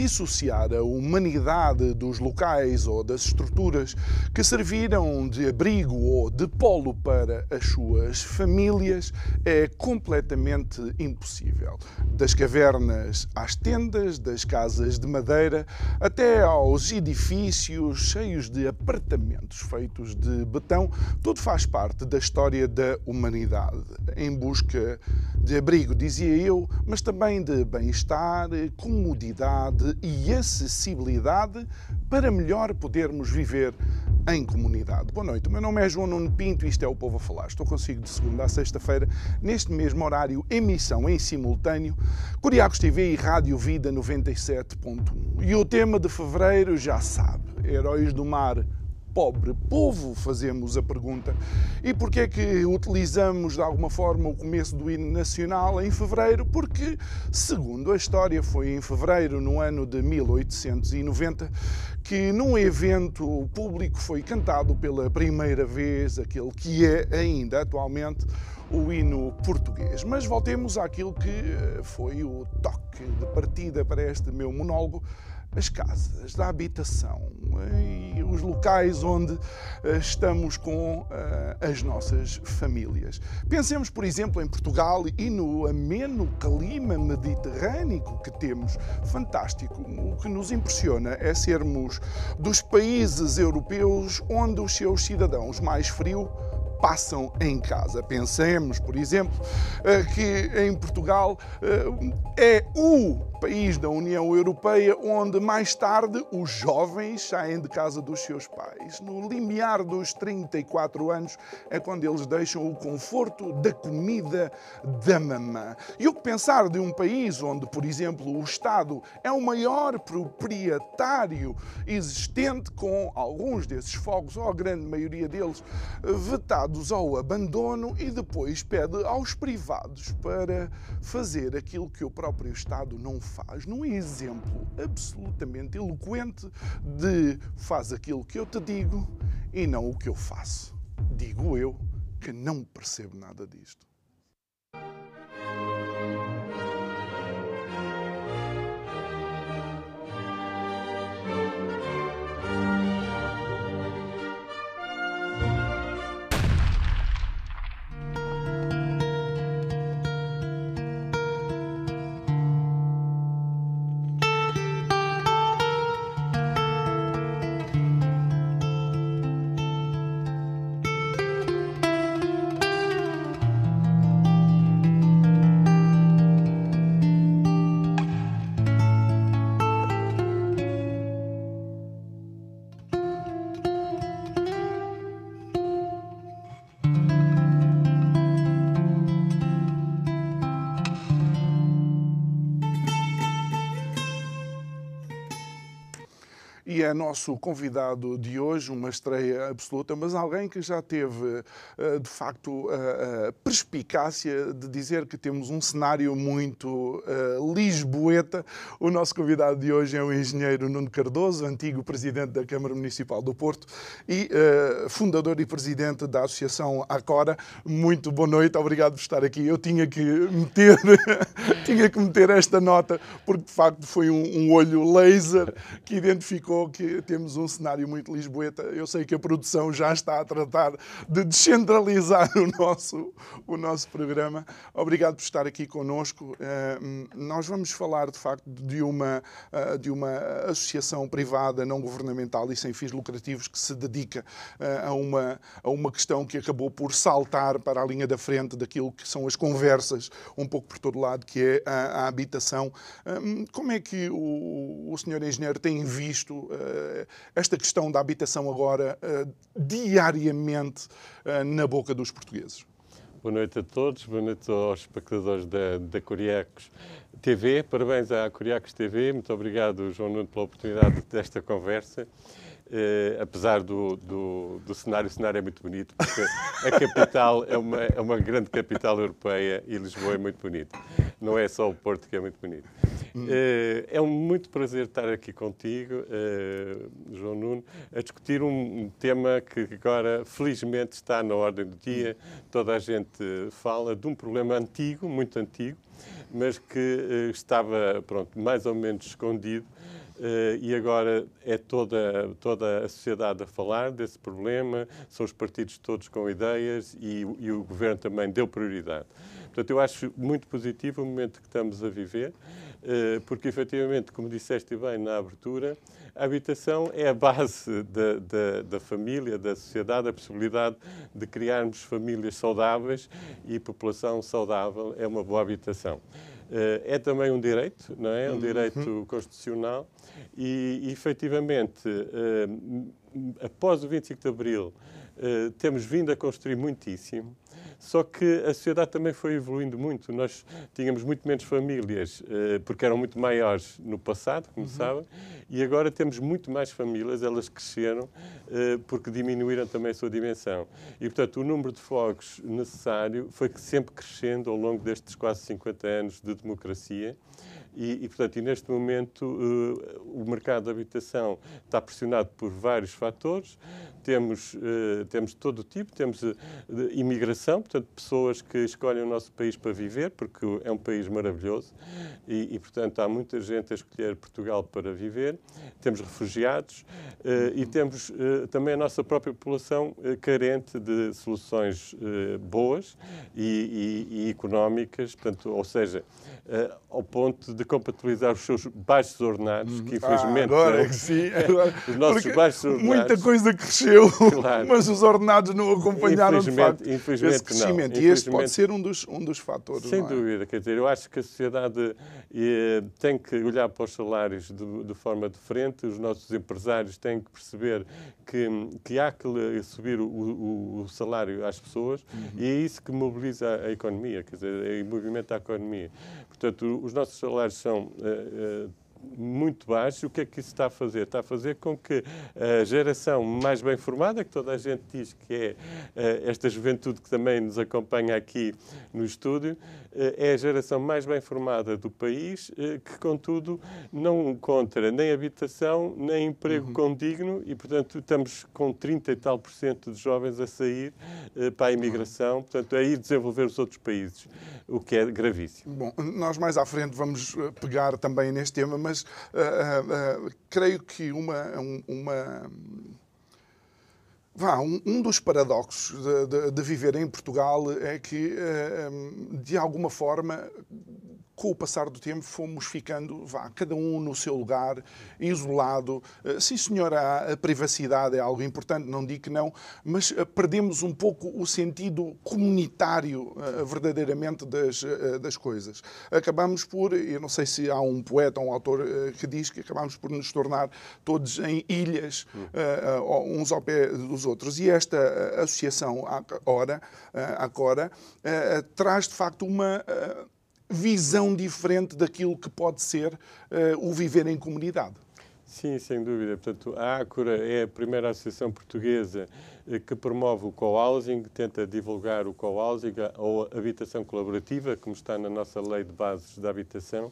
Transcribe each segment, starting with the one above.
Dissociar a humanidade dos locais ou das estruturas que serviram de abrigo ou de polo para as suas famílias é completamente impossível. Das cavernas às tendas, das casas de madeira, até aos edifícios cheios de apartamentos feitos de betão, tudo faz parte da história da humanidade, em busca de abrigo, dizia eu, mas também de bem-estar, comodidade e acessibilidade para melhor podermos viver em comunidade. Boa noite, o meu nome é João Nuno Pinto e isto é o Povo a Falar. Estou consigo de segunda a sexta-feira, neste mesmo horário, emissão em simultâneo, Curiacos TV e Rádio Vida 97.1. E o tema de fevereiro já sabe, Heróis do Mar pobre povo, fazemos a pergunta. E porquê é que utilizamos de alguma forma o começo do hino nacional em fevereiro? Porque, segundo a história, foi em fevereiro, no ano de 1890, que num evento público foi cantado pela primeira vez aquele que é ainda atualmente o hino português. Mas voltemos àquilo que eh, foi o toque de partida para este meu monólogo as casas da habitação e os locais onde eh, estamos com eh, as nossas famílias. Pensemos, por exemplo, em Portugal e no ameno clima mediterrâneo que temos. Fantástico. O que nos impressiona é sermos dos países europeus onde os seus cidadãos mais frio passam em casa. Pensemos, por exemplo, eh, que em Portugal é o país da União Europeia onde mais tarde os jovens saem de casa dos seus pais. No limiar dos 34 anos é quando eles deixam o conforto da comida da mamã. E o que pensar de um país onde, por exemplo, o Estado é o maior proprietário existente, com alguns desses fogos, ou a grande maioria deles, vetados ao abandono e depois pede aos privados para fazer aquilo que o próprio Estado não faz num exemplo absolutamente eloquente de faz aquilo que eu te digo e não o que eu faço. Digo eu que não percebo nada disto. É nosso convidado de hoje, uma estreia absoluta, mas alguém que já teve, eh, de facto, a perspicácia de dizer que temos um cenário muito lisboeta. O nosso convidado de hoje é o engenheiro Nuno Cardoso, antigo presidente da Câmara Municipal do Porto e fundador e presidente da Associação Acora. Muito boa noite, obrigado por estar aqui. Eu tinha que meter, tinha que meter esta nota, porque de facto foi um, um olho laser que identificou que temos um cenário muito lisboeta. Eu sei que a produção já está a tratar de descentralizar o nosso, o nosso programa. Obrigado por estar aqui connosco. Uh, nós vamos falar, de facto, de uma, uh, de uma associação privada, não governamental e sem fins lucrativos que se dedica uh, a, uma, a uma questão que acabou por saltar para a linha da frente daquilo que são as conversas, um pouco por todo lado, que é a, a habitação. como é que o, o senhor engenheiro tem visto eh, esta questão da habitação agora eh, diariamente eh, na boca dos portugueses? Boa noite a todos, boa noite aos espectadores da, da Curiacos TV. Parabéns à Curiacos TV. Muito obrigado, João Nuno, pela oportunidade desta conversa. Apesar do, do, do, cenário, o cenário é muito bonito, porque a capital é uma, é uma grande capital europeia e Lisboa é muito bonito. Não é só o Porto que é muito bonito. Uh, é um muito prazer estar aqui contigo, uh, João Nuno, a discutir um, tema que agora, felizmente, está na ordem do dia. Toda a gente fala de um problema antigo, muito antigo, mas que estava, pronto, mais ou menos escondido Uh, e agora é toda, toda a sociedade a falar desse problema, são os partidos todos com ideias e, e, o governo também deu prioridade. Portanto, eu acho muito positivo o momento que estamos a viver, porque efetivamente, como disseste bem na abertura, a habitação é a base da, da, da, família, da sociedade, a possibilidade de criarmos famílias saudáveis e população saudável é uma boa habitação. Uh, é também um direito, não é? Um uhum. direito constitucional e, efetivamente, uh, após o 25 de Abril, temos vindo a construir muitíssimo. Só que a sociedade também foi evoluindo muito. Nós tínhamos muito menos famílias, uh, porque eram muito maiores no passado, como uhum. sabem, e agora temos muito mais famílias, elas cresceram, porque diminuíram também a sua dimensão. E, portanto, o número de fogos necessário foi sempre crescendo ao longo destes quase 50 anos de democracia. E, e, portanto, e neste momento uh, o mercado de habitação está pressionado por vários fatores. Temos, uh, temos todo o tipo, temos uh, imigração, portanto, pessoas que escolhem o nosso país para viver, porque é um país maravilhoso e, e portanto, há muita gente a escolher Portugal para viver. Temos refugiados e temos também a nossa própria população carente de soluções boas e, e, e económicas, portanto, ou seja, ao ponto de compatibilizar os seus baixos ordenados, que infelizmente. Ah, agora é que sim. Agora, os nossos baixos ordenados. Muita coisa cresceu, claro. mas os ordenados não acompanharam de facto infelizmente esse crescimento. Não. E este pode ser um dos, um dos fatores. Sem é? dúvida, quer dizer, eu acho que a sociedade eh, tem que olhar para os salários de, de, forma diferente, os nossos empresários têm que perceber que, que há que subir o, o, o salário às pessoas uhum. e é isso que mobiliza a economia, quer dizer, movimenta a economia. Portanto, os nossos salários são uh, uh, muito baixo. O que é que isso está a fazer? Está a fazer com que a geração mais bem formada, que toda a gente diz que é eh, esta juventude que também nos acompanha aqui no estúdio, eh, é a geração mais bem formada do país, eh, que, contudo, não encontra nem habitação, nem emprego uhum. condigno e, portanto, estamos com 30 e tal por cento de jovens a sair para a imigração, portanto, a ir desenvolver os outros países, o que é gravíssimo. Bom, nós mais à frente vamos pegar também neste tema, mas mas uh, uh, creio que uma, uma Vá, um, um, dos paradoxos de, de, de, viver em Portugal é que, de alguma forma, com o passar do tempo, fomos ficando, vá, cada um no seu lugar, isolado. Eh, sim, senhor, a, privacidade é algo importante, não digo que não, mas eh, perdemos um pouco o sentido comunitário, eh, verdadeiramente, das, das coisas. Acabamos por, eu não sei se há um poeta ou um autor que diz que acabamos por nos tornar todos em ilhas, uns ao pé dos outros. E esta associação, agora, agora traz de facto uma visão diferente daquilo que pode ser o viver em comunidade. Sim, sem dúvida. Portanto, a Acura é a primeira associação portuguesa eh, que promove o co-housing, tenta divulgar o co-housing ou habitação colaborativa, como está na nossa lei de bases da habitação.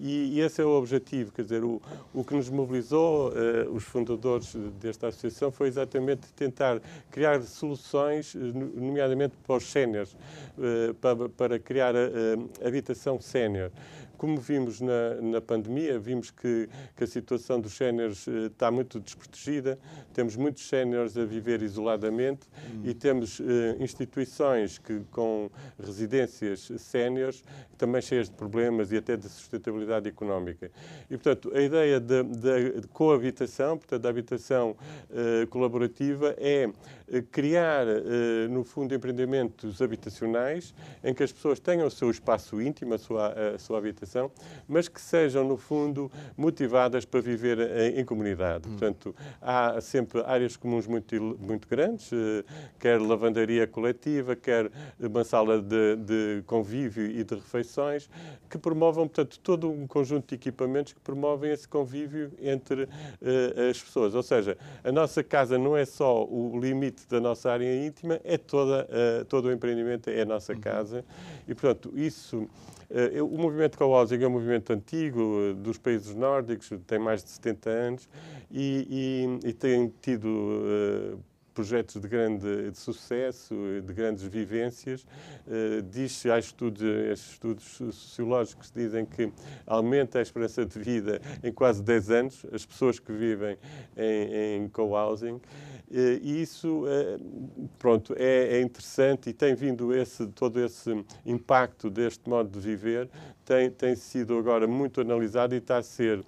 E, e, esse é o objetivo, quer dizer, o, o que nos mobilizou, uh, os fundadores desta associação, foi exatamente tentar criar soluções, eh, nomeadamente para os séniores, uh, para, para, criar a habitação sénior. Como vimos na, na pandemia, vimos que, que, a situação dos séniores uh, está muito desprotegida, temos muitos séniores a viver isoladamente hum. e temos instituições que, com residências séniores, também cheias de problemas e até de sustentabilidade económica. E, portanto, a ideia da coabitação, portanto, da habitação uh, colaborativa, é criar, no fundo, empreendimentos habitacionais em que as pessoas tenham o seu espaço íntimo, a sua, a sua habitação, mas que sejam, no fundo, motivadas para viver em, em comunidade. Hum. Portanto, há sempre áreas comuns muito, muito grandes, uh, quer lavandaria coletiva, quer uma sala de, de convívio e de refeições, que promovam, portanto, todo um conjunto de equipamentos que promovem esse convívio entre uh, as pessoas. Ou seja, a nossa casa não é só o limite da nossa área íntima, é toda, uh, todo o empreendimento é a nossa uhum. casa. E, portanto, isso. Uh, o movimento co-housing é um movimento antigo dos países nórdicos, tem mais de 70 anos e, e, e tem tido projetos de grande de sucesso, de grandes vivências. Uh, diz há estudos, estudos sociológicos dizem que aumenta a esperança de vida em quase 10 anos, as pessoas que vivem em, em co-housing. Eh, e isso, eh, pronto, é, é, interessante e tem vindo esse, todo esse impacto deste modo de viver tem, tem sido agora muito analisado e está a ser,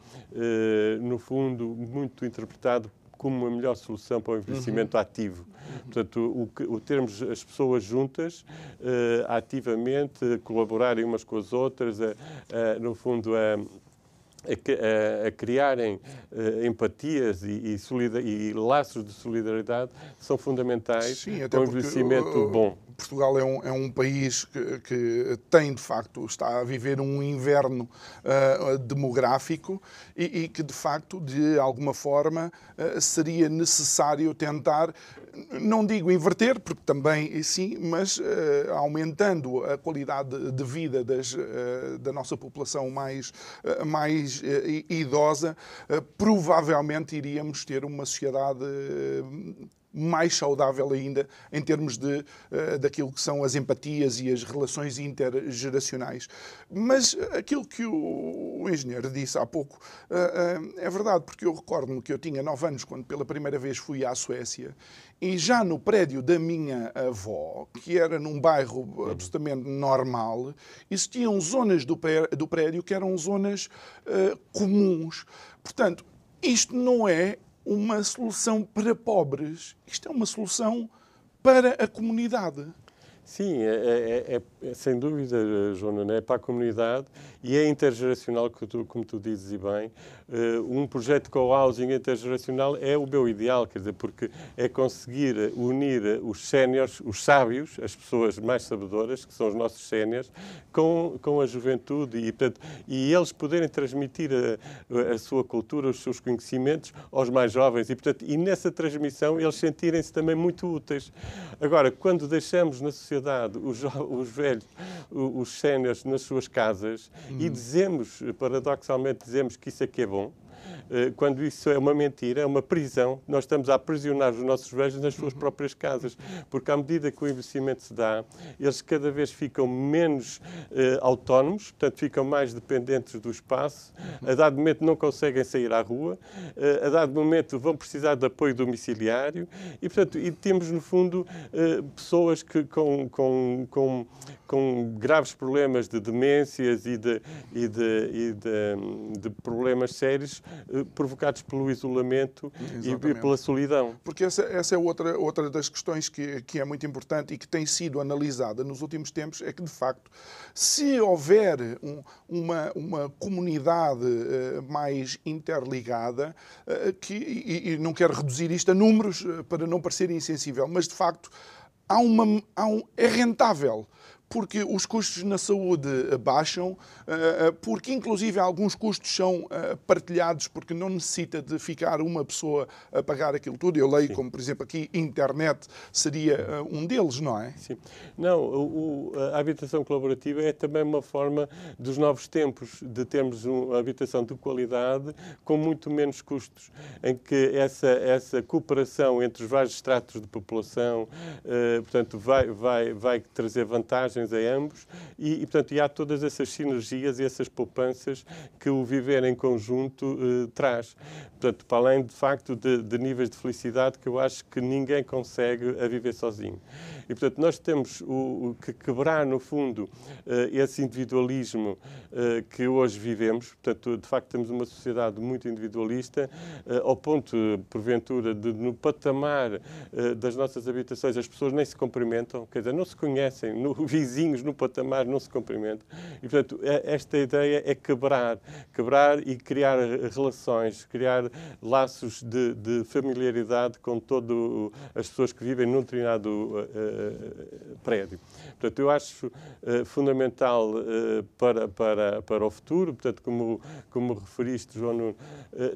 no fundo, muito interpretado como uma melhor solução para o envelhecimento uhum. ativo. Portanto, o, o termos as pessoas juntas, uh, ativamente, colaborarem umas com as outras, uh, uh, no fundo, a, a, a, criarem uh, empatias e, e, e, laços de solidariedade são fundamentais Sim, para um envelhecimento bom. Portugal é um, é um país que, que, tem, de facto, está a viver um inverno uh, demográfico e, e, que, de facto, de alguma forma, uh, seria necessário tentar não digo inverter, porque também sim, mas uh, aumentando a qualidade de vida das, da nossa população mais, mais idosa, provavelmente iríamos ter uma sociedade mais saudável ainda em termos de, uh, daquilo que são as empatias e as relações intergeracionais. Mas aquilo que o, o engenheiro disse há pouco uh, uh, é verdade, porque eu recordo-me que eu tinha nove anos quando pela primeira vez fui à Suécia e já no prédio da minha avó, que era num bairro absolutamente normal, existiam zonas do, do prédio que eram zonas comuns. Portanto, isto não é uma solução para pobres. Isto é uma solução para a comunidade. Sim, é, é, é, é sem dúvida, Joana, é para a comunidade e é intergeracional, como tu dizes e bem. Uh, um projeto de co-housing intergeracional é o meu ideal, quer dizer, porque é conseguir unir os séniores, os sábios, as pessoas mais sabedoras, que são os nossos séniores, com, com a juventude e, portanto, e eles poderem transmitir a, a, sua cultura, os seus conhecimentos aos mais jovens e, portanto, e nessa transmissão eles sentirem-se também muito úteis. Agora, quando deixamos na sociedade os, os velhos, os séniores nas suas casas e dizemos, paradoxalmente, dizemos que isso aqui é bom, eh, quando isso é uma mentira, é uma prisão, nós estamos a aprisionar os nossos velhos nas suas próprias casas, porque à medida que o envelhecimento se dá, eles cada vez ficam menos uh, autónomos, portanto ficam mais dependentes do espaço, a dado momento não conseguem sair à rua, uh, a dado momento vão precisar de apoio domiciliário. E, portanto, e temos no fundo uh, pessoas que com, com, com, com graves problemas de demências e de, e de, e de, de problemas sérios eh, provocados pelo isolamento Exatamente. e pela solidão. Porque essa, essa é outra, outra das questões que, que é muito importante e que tem sido analisada nos últimos tempos, é que, de facto, se houver um, uma, uma comunidade uh, mais interligada, uh, que, e, e não quero reduzir isto a números uh, para não parecer insensível, mas, de facto, há uma, há um, é rentável porque os custos na saúde baixam, eh, eh, porque inclusive alguns custos são eh, partilhados, porque não necessita de ficar uma pessoa a pagar aquilo tudo. Eu leio, Sim. como por exemplo aqui, internet seria um deles, não é? Sim. Não, o, a habitação colaborativa é também uma forma dos novos tempos, de termos uma habitação de qualidade com muito menos custos, em que essa, essa cooperação entre os vários estratos de população, portanto, vai, vai, vai trazer vantagens vantagens a ambos e, e, portanto, e há todas essas sinergias e essas poupanças que o viver em conjunto eh, traz. Portanto, para além, de facto, de, de, níveis de felicidade que eu acho que ninguém consegue a viver sozinho. E, portanto, nós temos o, o que quebrar, no fundo, eh, esse individualismo eh, que hoje vivemos. Portanto, de facto, temos uma sociedade muito individualista, eh, ao ponto, porventura, de no patamar eh, das nossas habitações as pessoas nem se cumprimentam, quer dizer, não se conhecem, no, vizinhos no patamar não se cumprimentam. E, portanto, esta ideia é quebrar, quebrar e criar relações, criar laços de, de familiaridade com todas as pessoas que vivem num determinado uh, uh, prédio. Portanto, eu acho uh, fundamental para, para, para o futuro, portanto, como, como referiste, João Nuno,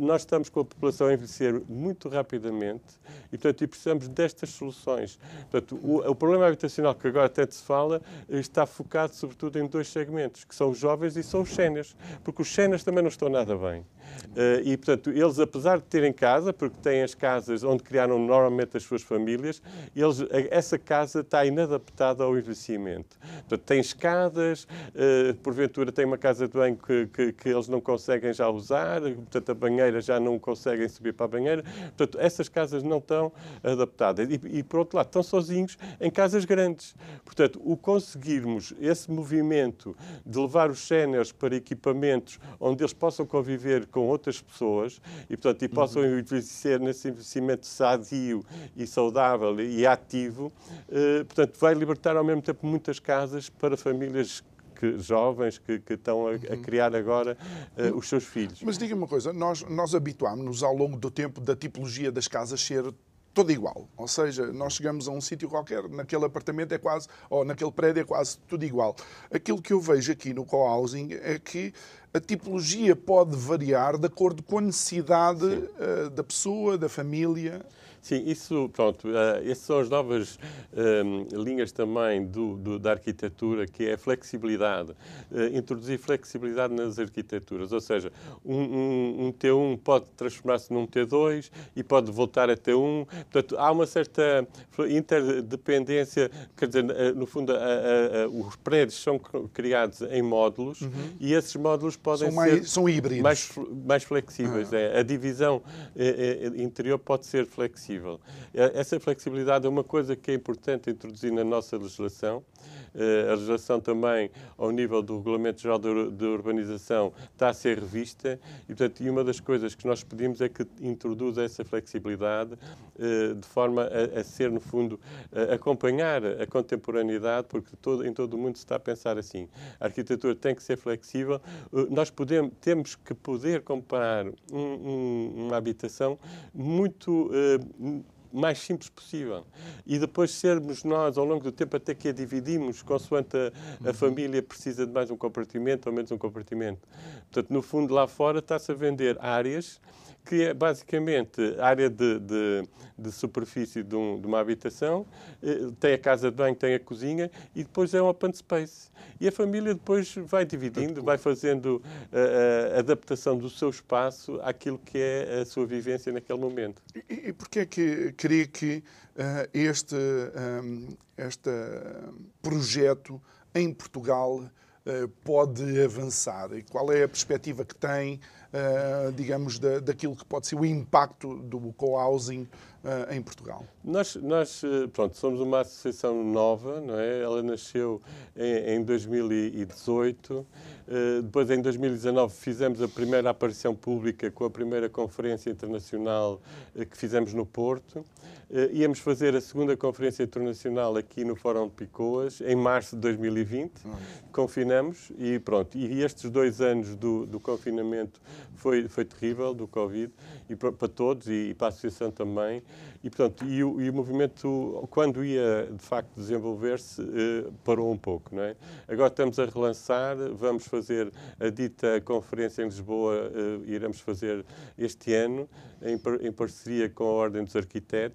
nós estamos com a população a envelhecer muito rapidamente e, portanto, e precisamos destas soluções. Portanto, o, o problema habitacional que agora até se fala está focado sobretudo em dois segmentos, que são os jovens e são os séniores, porque os séniores também não estão nada bem. Uh, e, portanto, eles, apesar de terem casa, porque têm as casas onde criaram normalmente as suas famílias, eles, essa casa está inadaptada ao envelhecimento. Portanto, tem escadas, uh, porventura tem uma casa de banho que, que, que, eles não conseguem já usar, portanto, a banheira já não conseguem subir para a banheira. Portanto, essas casas não estão adaptadas. E, e por outro lado, estão sozinhos em casas grandes. Portanto, o conseguirmos esse movimento de levar os séniores para equipamentos onde eles possam conviver com outras pessoas e, portanto, e possam uhum. envelhecer nesse envelhecimento sadio e saudável e ativo, eh, portanto, vai libertar ao mesmo tempo muitas casas para famílias que, jovens que, que estão a, a, uhum. criar agora uh, os seus filhos. Mas diga uma coisa, nós, nós habituámos-nos ao longo do tempo da tipologia das casas ser toda igual. Ou seja, nós chegamos a um sítio qualquer, naquele apartamento é quase, ou naquele prédio é quase tudo igual. Aquilo que eu vejo aqui no co-housing é que a tipologia pode variar de acordo com a necessidade uh, da pessoa, da família. Sim, isso, pronto, uh, essas são as novas uh, linhas também do, do, da arquitetura, que é a flexibilidade. Uh, introduzir flexibilidade nas arquiteturas, ou seja, um, um, um T1 pode transformar-se num T2 e pode voltar a T1. Portanto, há uma certa interdependência, quer dizer, no fundo, a, a, a, os prédios são criados em módulos uhum. e esses módulos podem são mais, ser são híbridos. Mais, mais flexíveis. Ah. É. A divisão interior pode ser flexível flexível. Essa flexibilidade é uma coisa que é importante introduzir na nossa legislação. Eh, a legislação também, ao nível do Regulamento Geral de Urbanização, está a ser revista e, portanto, e uma das coisas que nós pedimos é que introduza essa flexibilidade eh, de forma a, a ser, no fundo, acompanhar a contemporaneidade, porque todo, em todo o mundo se está a pensar assim. A arquitetura tem que ser flexível. Eh, nós podemos, temos que poder comparar um, um, uma habitação muito mais simples possível. E depois sermos nós, ao longo do tempo, até que a dividimos, consoante a, a uhum. família precisa de mais um compartimento ou menos um compartimento. Portanto, no fundo, lá fora está-se a vender áreas que é basicamente área de, de, de superfície de, um, de, uma habitação, eh, tem a casa de banho, tem a cozinha e depois é um open space. E a família depois vai dividindo, vai fazendo a, eh, a adaptação do seu espaço àquilo que é a sua vivência naquele momento. E, e porquê é que queria que uh, este, um, este projeto em Portugal uh, pode avançar? E qual é a perspectiva que tem uh, digamos, da, daquilo que pode ser o impacto do co-housing uh, em Portugal? Nós, nós eh, pronto, somos uma associação nova, não é? Ela nasceu em, em 2018. Uh, depois, em 2019, fizemos a primeira aparição pública com a primeira conferência internacional que fizemos no Porto. Uh, íamos fazer a segunda conferência internacional aqui no Fórum de Picoas, em março de 2020. Confinamos e pronto. E estes dois anos do, do confinamento foi, foi terrível, do Covid, e para, para todos e, e, para a Associação também. E, portanto, e o, e o movimento, quando ia, de facto, desenvolver-se, eh, parou um pouco, não é? Agora estamos a relançar, vamos fazer a dita conferência em Lisboa, iremos fazer este ano, em, em parceria com a Ordem dos Arquitetos.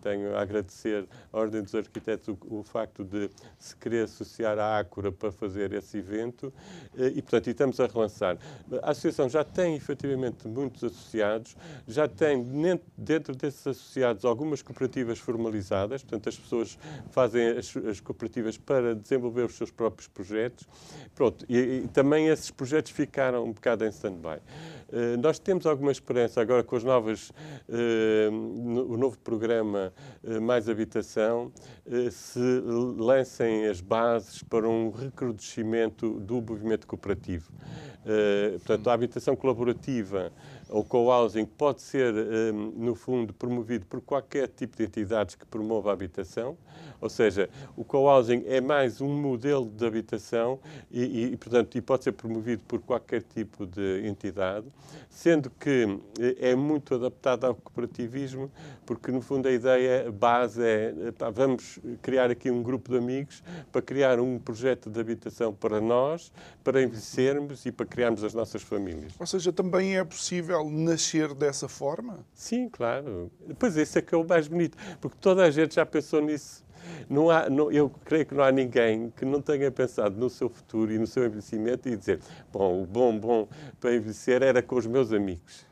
Tenho a agradecer à Ordem dos Arquitetos o, o facto de se querer associar à Ácora para fazer esse evento e, portanto, estamos a relançar. A Associação já tem efetivamente muitos associados, já tem dentro desses associados algumas cooperativas formalizadas, portanto, as pessoas fazem as, as cooperativas para desenvolver os seus próprios projetos. Pronto, e, e também esses projetos ficaram um bocado em stand-by. Uh, nós temos alguma esperança agora com as novas, no, o novo programa uh, Mais Habitação, se lancem as bases para um recrudescimento do movimento cooperativo. portanto, a habitação colaborativa o co-housing pode ser, hum, no fundo, promovido por qualquer tipo de entidades que promova a habitação, ou seja, o co-housing é mais um modelo de habitação e, e, portanto, e pode ser promovido por qualquer tipo de entidade, sendo que eh, é muito adaptado ao cooperativismo, porque, no fundo, a ideia base é pá, vamos criar aqui um grupo de amigos para criar um projeto de habitação para nós, para envelhecermos e para criarmos as nossas famílias. Ou seja, também é possível nascer dessa forma? Sim, claro. Pois esse é que é o mais bonito, porque toda a gente já pensou nisso. Não há, não, eu creio que não há ninguém que não tenha pensado no seu futuro e no seu envelhecimento e dizer: bom, o bom, bom para envelhecer era com os meus amigos.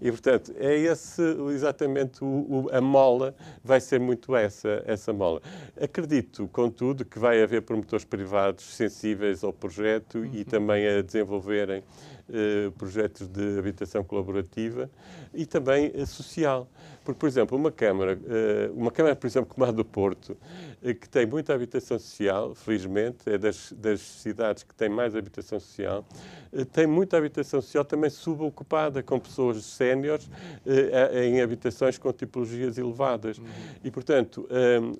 E, portanto, é esse exatamente o, o, a mola, vai ser muito essa, essa mola. Acredito, contudo, que vai haver promotores privados sensíveis ao projeto uhum. e também a desenvolverem eh, projetos de habitação colaborativa e também eh, social. Porque, por exemplo, uma Câmara, eh, uma Câmara, por exemplo, como a do Porto, que tem muita habitação social, felizmente, é das, das cidades que tem mais habitação social, tem muita habitação social também subocupada, com pessoas séniores em habitações com tipologias elevadas. Uhum. E, portanto,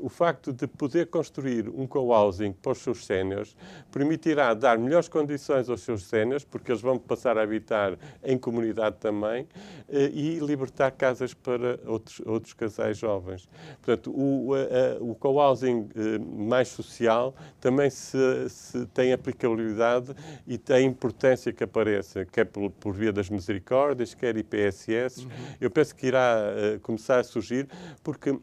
o facto de poder construir um co-housing para os seus séniores permitirá dar melhores condições aos seus séniores, porque eles vão passar a habitar em comunidade também eh, e libertar casas para outros, outros casais jovens. Portanto, o, o co-housing eh, mais social também se, se, tem aplicabilidade e tem importância que apareça, quer por, por via das misericórdias, quer IPSS. Uhum. Eu penso que irá uh, começar a surgir, porque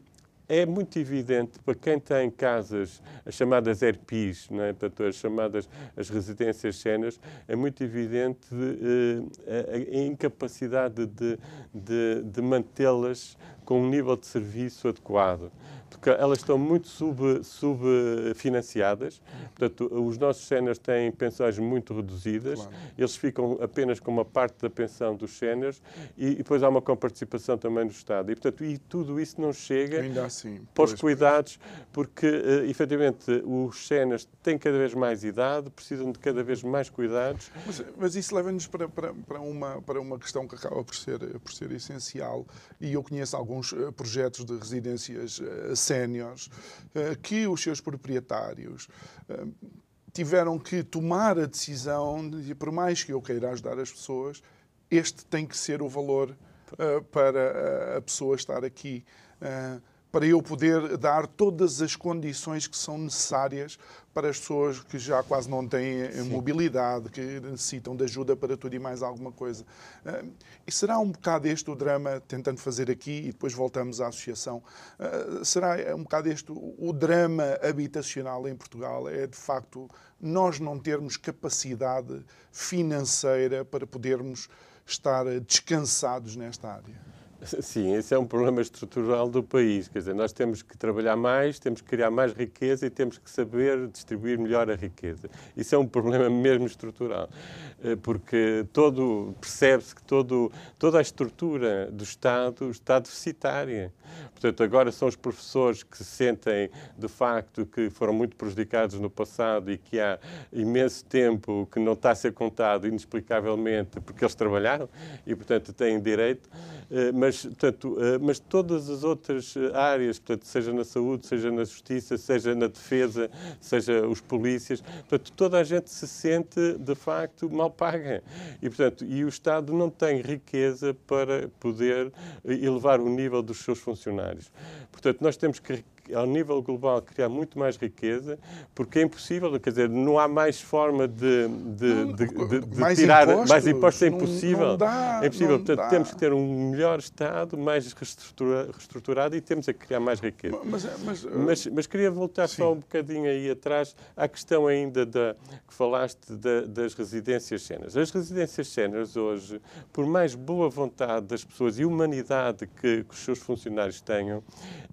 é muito evidente para quem tem casas, as chamadas ERPs, não é? Portanto, as chamadas as residências cenas, é muito evidente uh, a, a, incapacidade de, de, de mantê-las com um nível de serviço adequado porque elas estão muito subfinanciadas. Sub Portanto, os nossos séniores têm pensões muito reduzidas, claro. eles ficam apenas com uma parte da pensão dos séniores e, e, depois há uma comparticipação também do Estado. E, portanto, e tudo isso não chega assim, para os cuidados, porque, uh, efetivamente, os séniores têm cada vez mais idade, precisam de cada vez mais cuidados. Mas, mas isso leva-nos para, para, para, uma, para uma questão que acaba por ser, por ser essencial, e eu conheço alguns eh, projetos de residências uh, séniores, eh, que os seus proprietários eh, tiveram que tomar a decisão de, por mais que eu queira ajudar as pessoas, este tem que ser o valor eh, para a pessoa estar aqui para eu poder dar todas as condições que são necessárias para as pessoas que já quase não têm eh, Sim. mobilidade, que necessitam de ajuda para tudo e mais alguma coisa. Uh, e será um bocado este o drama, tentando fazer aqui, e depois voltamos à associação, uh, será um bocado este o drama habitacional em Portugal? É, de facto, nós não termos capacidade financeira para podermos estar descansados nesta área? Sim, esse é um problema estrutural do país. Quer dizer, nós temos que trabalhar mais, temos que criar mais riqueza e temos que saber distribuir melhor a riqueza. Isso é um problema mesmo estrutural, eh, porque todo percebe-se que todo, toda a estrutura do Estado está deficitária. Portanto, agora são os professores que se sentem, de facto, que foram muito prejudicados no passado e que há imenso tempo que não está a ser contado inexplicavelmente porque eles trabalharam e, portanto, têm direito. Eh, mas, portanto, eh, mas todas as outras eh, áreas, portanto, seja na saúde, seja na justiça, seja na defesa, seja os polícias, portanto, toda a gente se sente, de facto, mal paga. E, portanto, e o Estado não tem riqueza para poder elevar o nível dos seus funcionários. Portanto, nós temos que ao nível global, criar muito mais riqueza, porque é impossível, quer dizer, não há mais forma de, de, de, de mais tirar impostos, mais impostos, é não- impossível. não dá, é impossível. Portanto, dá. temos que ter um melhor Estado, mais reestrutura- reestruturado e temos a criar mais riqueza. Mas, mas, Mas, mas queria voltar só um bocadinho aí atrás à questão ainda da, que falaste da- das residências séniores. As residências séniores hoje, por mais boa vontade das pessoas e humanidade que, que os seus funcionários tenham,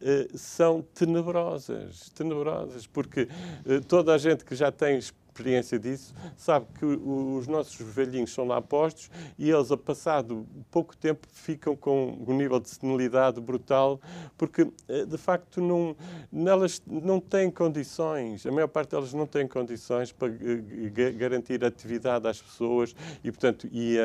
eh, são tenebrosas, tenebrosas, porque eh, toda a gente que já tem experiência disso sabe que os nossos velhinhos são lá postos e eles, a passado pouco tempo, ficam com um nível de senilidade brutal, porque, eh, de facto, não, nelas não têm condições, a maior parte delas não tem condições para eh, ga- garantir atividade às pessoas e, portanto, e,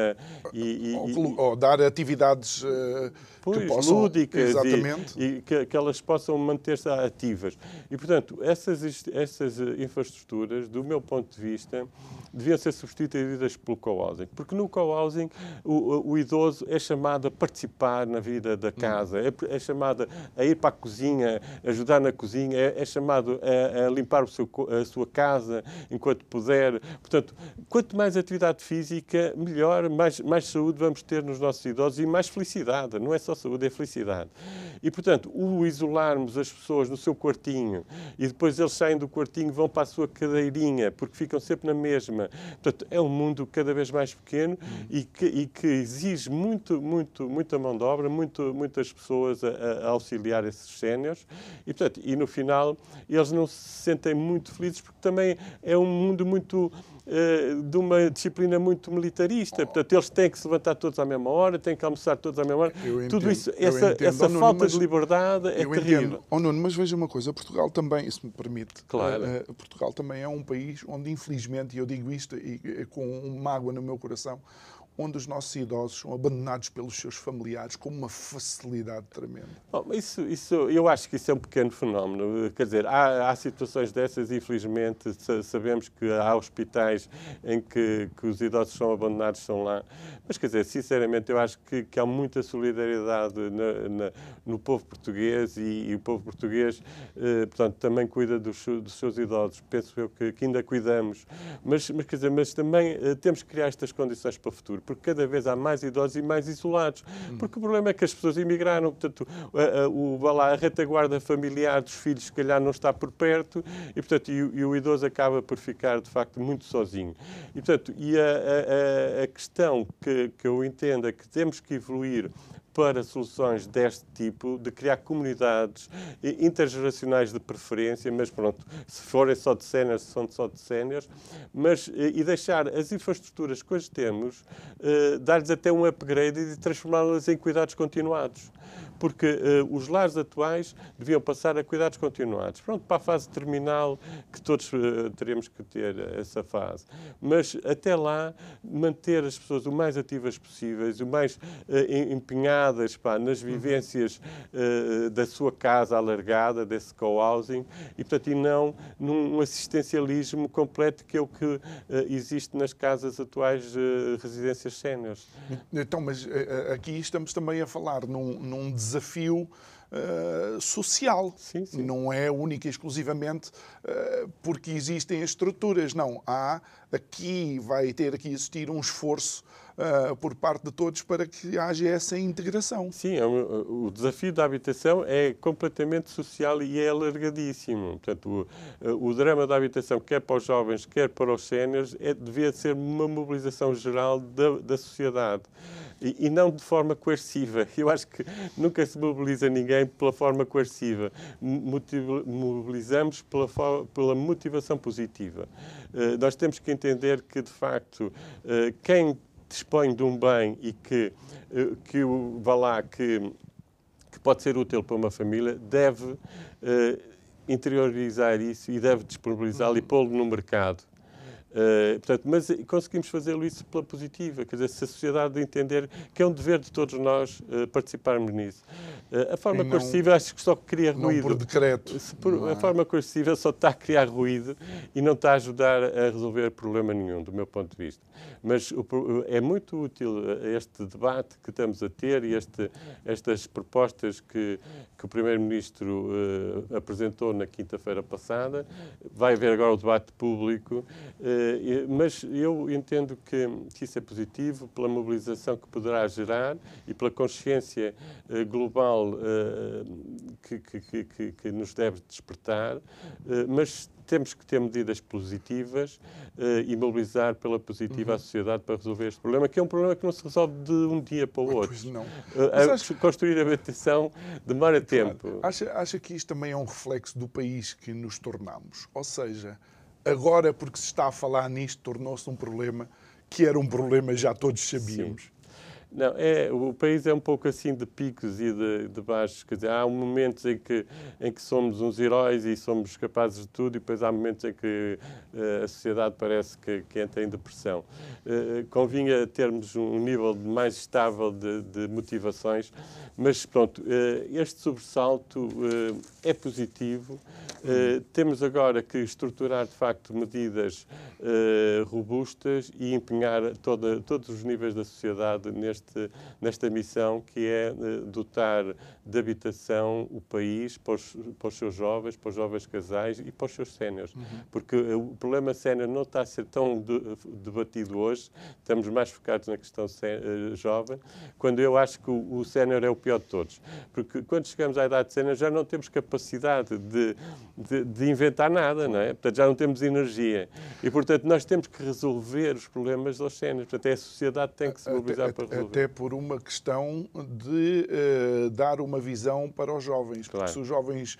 e, e- ou, ou dar atividades eh, Pois, que possam... lúdicas Exatamente. e, que, que elas possam manter-se ativas. E, portanto, essas, essas infraestruturas, do meu ponto de vista, deviam ser substituídas pelo co-housing. Porque no co-housing o, o- idoso é chamado a participar na vida da casa, é, é chamado a ir para a cozinha, ajudar na cozinha, é, é chamado a, a limpar seu a sua casa enquanto puder. Portanto, quanto mais atividade física, melhor, mais, mais saúde vamos ter nos nossos idosos e mais felicidade. Não é só saúde, é felicidade. E, portanto, o isolarmos as pessoas no seu quartinho e depois eles saem do quartinho vão para a sua cadeirinha, porque ficam sempre na mesma. Portanto, é um mundo cada vez mais pequeno e, que, e que exige muito, muito, muita mão de obra, muito, muitas pessoas a, a auxiliar esses séniores. E, portanto, e no final eles não se sentem muito felizes porque também é um mundo muito eh, de uma disciplina muito militarista. Portanto, eles têm que se levantar todos à mesma hora, têm que almoçar todos à mesma hora. Eu Tudo entendo, isso, essa, entendo. essa Oh, Nuno, falta mas de liberdade é eu terrível. entendo. Oh, Nuno, mas veja uma coisa, Portugal também, se me permite, Claro. eh, Portugal também é um país onde, infelizmente, e eu digo isto e, com mágoa no meu coração, onde os nossos idosos são abandonados pelos seus familiares com uma facilidade tremenda. Bom, mas isso, isso, eu acho que isso é um pequeno fenómeno. Quer dizer, há, há situações dessas, infelizmente, sa- sabemos que há hospitais em que, que os idosos são abandonados, são lá. Mas, quer dizer, sinceramente, eu acho que, que há muita solidariedade na- na- no povo português e, e o povo português, eh, portanto, também cuida dos, dos seus idosos. Penso eu que, que ainda cuidamos. Mas, mas, quer dizer, mas também eh, temos que criar estas condições para o futuro, porque cada vez há mais idosos e mais isolados. Porque o problema é que as pessoas emigraram, portanto, a, a- o, lá, a retaguarda familiar dos filhos, se calhar, não está por perto e, portanto, e, o- e o idoso acaba por ficar, de facto, muito sozinho. E, portanto, e a, a- a- a questão que, que eu entendo é que temos que evoluir para soluções deste tipo, de criar comunidades intergeracionais de preferência, mas pronto, se forem só de séniores, são só de séniores, mas eh, e deixar as infraestruturas que hoje temos, eh, dar-lhes até um upgrade e transformá-las em cuidados continuados. Porque eh, os lares atuais deviam passar a cuidados continuados. Pronto, para a fase terminal, que todos eh, teremos que ter essa fase. Mas até lá, manter as pessoas o mais ativas possíveis, o mais em- empenhadas pá, nas vivências eh, da sua casa alargada, desse co-housing, e, portanto, e não num assistencialismo completo que é o que existe nas casas atuais residências séniores. Então, mas aqui estamos também a falar num, num desafio eh, social. Sim, sim. Não é única e exclusivamente eh, porque existem as estruturas. Não, há aqui, vai ter aqui existir um esforço eh, por parte de todos para que haja essa integração. Sim, é um- o desafio da habitação é completamente social e é alargadíssimo. Portanto, o, o drama da habitação, quer para os jovens, quer para os séniores, é, devia ser uma mobilização geral da, da sociedade. E, e não de forma coerciva. Eu acho que nunca se mobiliza ninguém pela forma coerciva. Mobilizamos pela, pela motivação positiva. Eh, nós temos que entender que, de facto, eh, quem dispõe de um bem e que, eh, que o, vá lá, que, que pode ser útil para uma família, deve interiorizar isso e deve disponibilizá-lo e pô-lo no mercado. Uh, portanto, mas conseguimos fazê-lo isso pela positiva, quer dizer, se a sociedade entender que é um dever de todos nós uh, participarmos nisso. Uh, a forma não, coerciva acho que só cria ruído. Por decreto. Por, a forma coerciva só está a criar ruído e não está a ajudar a resolver problema nenhum, do meu ponto de vista. Mas o, é muito útil este debate que estamos a ter e este, estas propostas que, que o Primeiro-Ministro apresentou na quinta-feira passada. Vai haver agora o debate público eh, mas eu entendo que, que, isso é positivo pela mobilização que poderá gerar e pela consciência eh, global eh, que, que, que, que, nos deve despertar, mas temos que ter medidas positivas e mobilizar pela positiva uhum. a sociedade para resolver este problema, que é um problema que não se resolve de um dia para o outro. Pois não. acho... Construir a habitação demora claro. tempo. Acha, acha que isto também é um reflexo do país que nos tornamos? Ou seja, agora, porque se está a falar nisto, tornou-se um problema que era um problema já todos sabíamos. Sim. Não, é, o país é um pouco assim de picos e de, de baixos. Quer dizer, há momentos em que, em que somos uns heróis e somos capazes de tudo, e depois há momentos em que uh, a sociedade parece que, que entra em depressão. Uh, convinha termos um nível mais estável de, de motivações, mas pronto, uh, este sobressalto é positivo. temos agora que estruturar, de facto, medidas robustas e empenhar toda, todos os níveis da sociedade neste neste, nesta missão que é eh, dotar de habitação o país para os, para os seus jovens, para os jovens casais e para os seus séniores. Uhum. Porque o problema sénior não está a ser tão de, debatido hoje, estamos mais focados na questão eh, jovem, quando eu acho que o, o sénior é o pior de todos. Porque quando chegamos à idade sénior já não temos capacidade de, de, de inventar nada, não é? Portanto, já não temos energia. E, portanto, nós temos que resolver os problemas dos séniores. Portanto, é a sociedade que tem que se mobilizar até, para resolver até por uma questão de uh, dar uma visão para os jovens. Claro. Porque se os jovens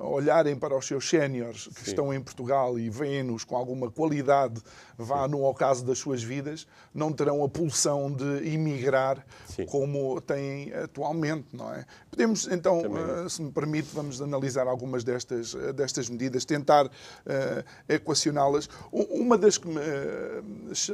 olharem para os seus séniores que Sim. estão em Portugal e veem-nos com alguma qualidade, vá Sim. no ocaso das suas vidas, não terão a pulsão de emigrar Sim. como têm atualmente, não é? Podemos, então, uh, se me permite, vamos analisar algumas destas, uh, destas medidas, tentar uh, equacioná-las. Uma das que me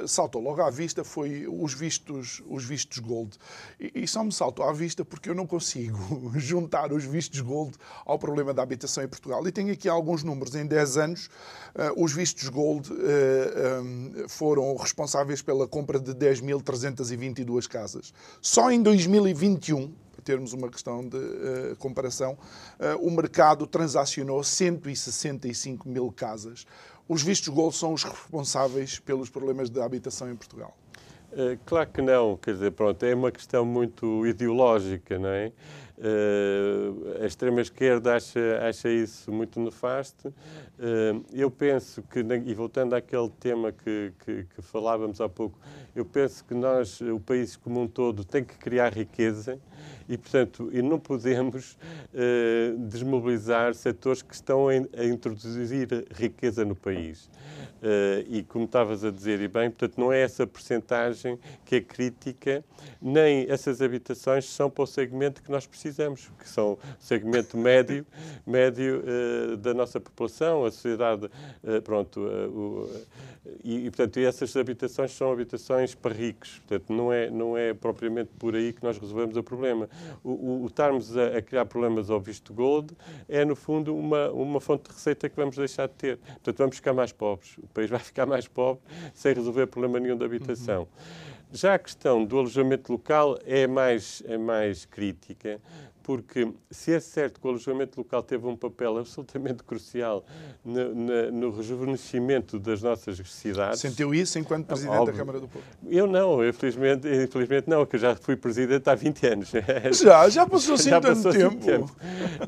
saltou logo à vista foi os vistos, os vistos gold. E, e só me saltou à vista porque eu não consigo juntar os vistos gold ao problema da habitação habitação em Portugal. E tenho aqui alguns números. Em 10 anos, uh, os vistos Gold uh, eh, eh, foram responsáveis pela compra de 10.322 casas. Só em 2021, para termos uma questão de uh, comparação, o mercado transacionou 165 mil casas. Os vistos Gold são os responsáveis pelos problemas de habitação em Portugal. Claro que não, quer dizer, pronto, é uma questão muito ideológica, não é? Uh, a extrema-esquerda acha, acha isso muito nefasto. Uh, eu penso que, e voltando àquele tema que, que, que, falávamos há pouco, eu penso que nós, o país como um todo, tem que criar riqueza e, portanto, e não podemos uh, desmobilizar setores que estão a, a introduzir riqueza no país. E como estavas a dizer, e bem, portanto, não é essa percentagem que é crítica, nem essas habitações são para o segmento que nós precisamos, que são segmento médio, médio uh, da nossa população, a sociedade, uh, pronto, o, e, e, portanto, essas habitações são habitações para ricos, portanto, não é, não é propriamente por aí que nós resolvemos o problema. O, o, o estarmos a, a, criar problemas ao visto gold é, no fundo, uma, uma fonte de receita que vamos deixar de ter. Portanto, vamos ficar mais pobres. O país vai ficar mais pobre sem resolver problema nenhum da habitação. Uhum. Já a questão do alojamento local é mais, é mais crítica, porque se é certo que o alojamento local teve um papel absolutamente crucial no, no, no rejuvenescimento das nossas cidades... Sentiu isso enquanto Presidente óbvio. da Câmara do Povo? Eu não, infelizmente, infelizmente não, que eu já fui Presidente há 20 anos. Já? Já passou assim tanto tempo? tempo.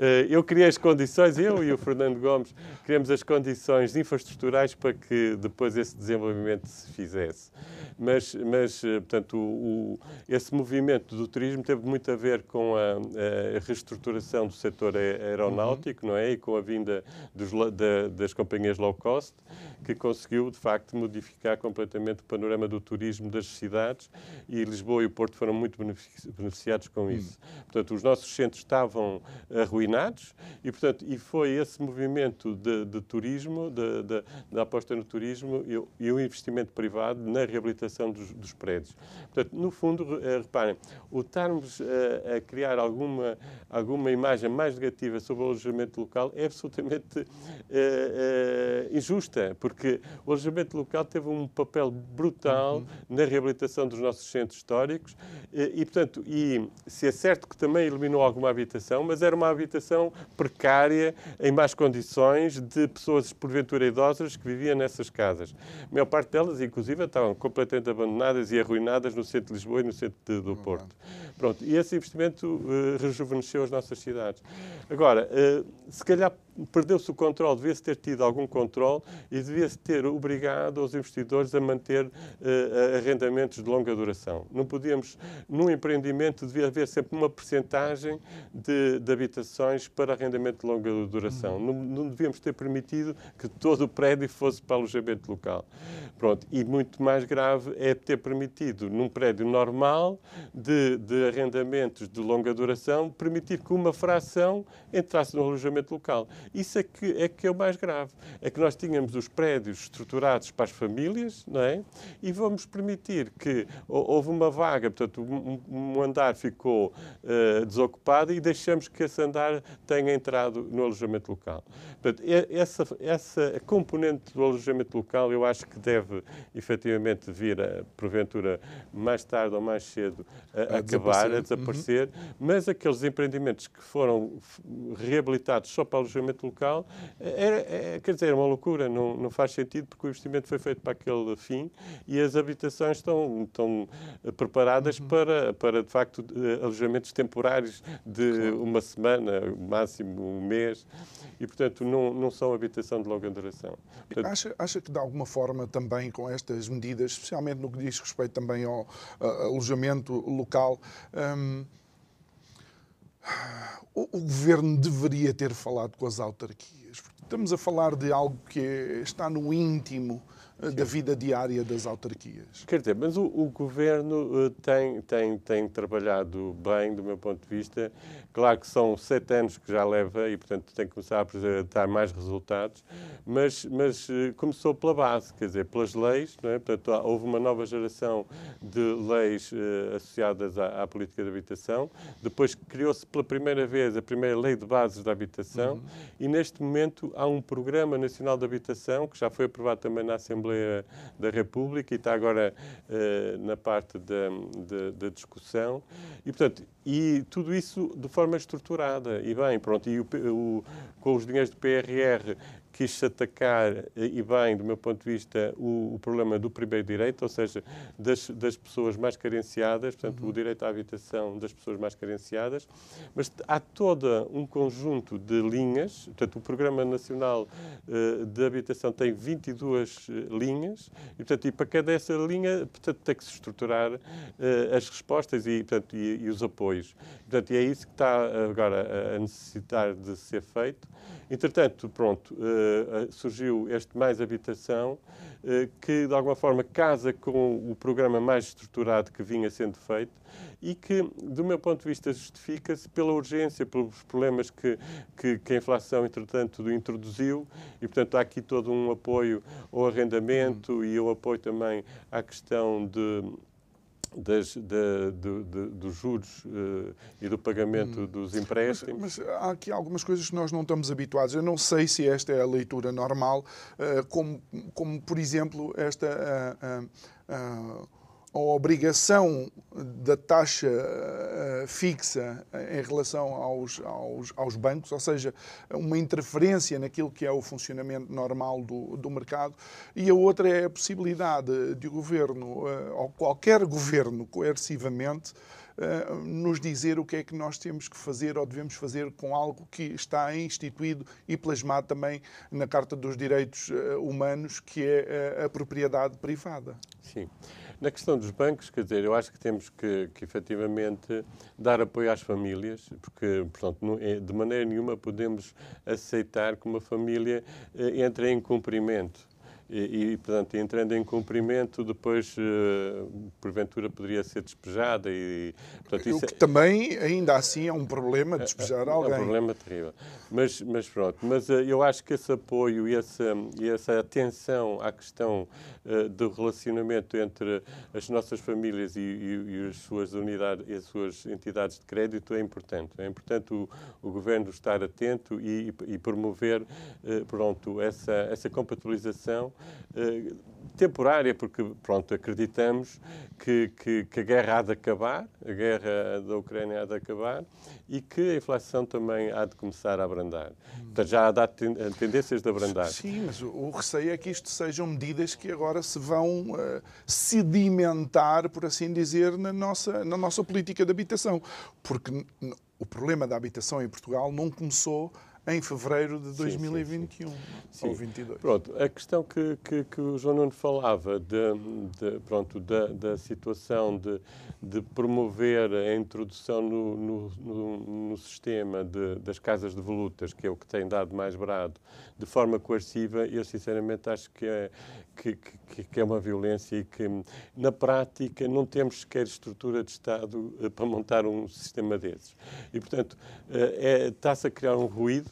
Eh, eu criei as condições, eu e o Fernando Gomes, criamos as condições infraestruturais para que depois esse desenvolvimento se fizesse. Mas, mas eh, portanto, o, o, esse movimento do turismo teve muito a ver com a, a reestruturação do setor aeronáutico, uhum. não é? E com a vinda dos, da, das companhias low cost, que conseguiu, de facto, modificar completamente o panorama do turismo das cidades e Lisboa e o Porto foram muito beneficiados com isso. Uhum. Portanto, os nossos centros estavam arruinados e, portanto, e foi esse movimento de, de turismo, da aposta no turismo e, e, o investimento privado na reabilitação dos, dos prédios. Portanto, no fundo, reparem, o estarmos a, a criar alguma, alguma imagem mais negativa sobre o alojamento local é absolutamente uh, uh, injusta, porque o alojamento local teve um papel brutal uhum. na reabilitação dos nossos centros históricos e, e, portanto, e se é certo que também eliminou alguma habitação, mas era uma habitação precária, em más condições, de pessoas porventura idosas que viviam nessas casas. A maior parte delas, inclusive, estavam completamente abandonadas e arruinadas no centro de Lisboa e no centro de, do Porto. Pronto, e esse investimento uh, rejuvenesceu as nossas cidades. Agora, uh, se calhar perdeu-se o controle, devia-se ter tido algum controle e devia-se ter obrigado os investidores a manter uh, arrendamentos de longa duração. Não podíamos, num empreendimento, devia haver sempre uma percentagem de, de habitações para arrendamento de longa duração. Uhum. Não, não devíamos ter permitido que todo o prédio fosse para alojamento local. Pronto, e muito mais grave é ter permitido, num prédio normal de, de arrendamentos de longa duração, permitir que uma fração entrasse no alojamento local. Isso é que, é que é o mais grave. É que nós tínhamos os prédios estruturados para as famílias, não é? E vamos permitir que houve uma vaga, portanto, um, um andar ficou uh, desocupado e deixamos que esse andar tenha entrado no alojamento local. Portanto, essa, essa componente do alojamento local eu acho que deve efetivamente vir, a, porventura, mais tarde ou mais cedo, a, a acabar, a desaparecer, uhum. mas aqueles empreendimentos que foram reabilitados só para alojamento investimento local, é, é, quer dizer, é uma loucura, não, não faz sentido porque o investimento foi feito para aquele fim e as habitações estão, estão preparadas uhum. para, para, de facto, alojamentos temporários de claro. uma semana, máximo um mês, e, portanto, não, não são habitação de longa duração. Portanto, acha, acha que, de alguma forma, também com estas medidas, especialmente no que diz respeito também ao alojamento local, hum, o, governo deveria ter falado com as autarquias. Estamos a falar de algo que está no íntimo da vida diária das autarquias. Quer dizer, mas o, o governo uh, tem, tem, tem trabalhado bem, do meu ponto de vista. Claro que são sete anos que já leva e, portanto, tem que começar a apresentar mais resultados, mas, mas uh, começou pela base, quer dizer, pelas leis, não é? Portanto, houve uma nova geração de leis uh, associadas à, à, política de habitação. Depois criou-se pela primeira vez a primeira lei de bases da habitação uhum. e, neste momento, há um Programa Nacional de Habitação que já foi aprovado também na Assembleia Assembleia da República e está agora uh, na parte da, discussão. E, portanto, e tudo isso de forma estruturada. E bem, pronto, e o, o, com os dinheiros do PRR quis atacar, eh, e bem, do meu ponto de vista, o, o problema do primeiro direito, ou seja, das, das pessoas mais carenciadas, portanto, uhum. o direito à habitação das pessoas mais carenciadas, mas há todo um conjunto de linhas, portanto, o Programa Nacional uh, de Habitação tem 22 uh, linhas, e, portanto, e para cada essa linha, portanto, tem que se estruturar uh, as respostas e, portanto, e, e os apoios. Portanto, e é isso que está agora a necessitar de ser feito. Entretanto, pronto, uh, surgiu este Mais Habitação, uh, que de alguma forma casa com o programa mais estruturado que vinha sendo feito e que, do meu ponto de vista, justifica-se pela urgência, pelos problemas que, que, que, a inflação, entretanto, introduziu. E, portanto, há aqui todo um apoio ao arrendamento e o apoio também à questão de das, de, de, dos juros uh, e do pagamento hum. dos empréstimos. Mas, mas, há aqui algumas coisas que nós não estamos habituados. Eu não sei se esta é a leitura normal, uh, como, como, por exemplo, esta. Uh, a obrigação da taxa uh, fixa em relação aos, aos, aos, bancos, ou seja, uma interferência naquilo que é o funcionamento normal do, do mercado, e a outra é a possibilidade de o governo, uh, ou qualquer governo, coercivamente, nos dizer o que é que nós temos que fazer ou devemos fazer com algo que está instituído e plasmado também na Carta dos Direitos Humanos, que é a propriedade privada. Sim. Na questão dos bancos, quer dizer, eu acho que temos que, que efetivamente dar apoio às famílias, porque, portanto, não, é, de maneira nenhuma podemos aceitar que uma família eh, entre em cumprimento e, e, portanto, entrando em cumprimento, depois, uh, porventura, poderia ser despejada. E, portanto, o que é... também, ainda assim, é um problema despejar é, alguém. É um problema terrível. Mas, mas pronto, mas uh, eu acho que esse apoio e essa, e essa atenção à questão uh, do relacionamento entre as nossas famílias e, e, as suas unidades e as suas entidades de crédito é importante. É importante o, o Governo estar atento e, e promover, pronto, essa, essa compatibilização eh, temporária, porque, pronto, acreditamos que, que, que, a guerra há de acabar, a guerra da Ucrânia há de acabar e que a inflação também há de começar a abrandar. Portanto, já há tendências de abrandar. Sim, mas o receio é que isto sejam medidas que agora se vão uh, sedimentar, por assim dizer, na nossa, na nossa política de habitação. Porque o problema da habitação em Portugal não começou em fevereiro de 2021 sim, sim, sim. ou 22. Pronto, a questão que, que, que o João Nuno falava de, de pronto, da, da situação de, de promover a introdução no, no, no, no sistema de, das casas de volutas, que é o que tem dado mais brado, de forma coerciva, eu sinceramente acho que é, que, que, que, é uma violência e que, na prática, não temos sequer estrutura de Estado eh, para montar um sistema desses. E, portanto, eh, é, está-se a criar um ruído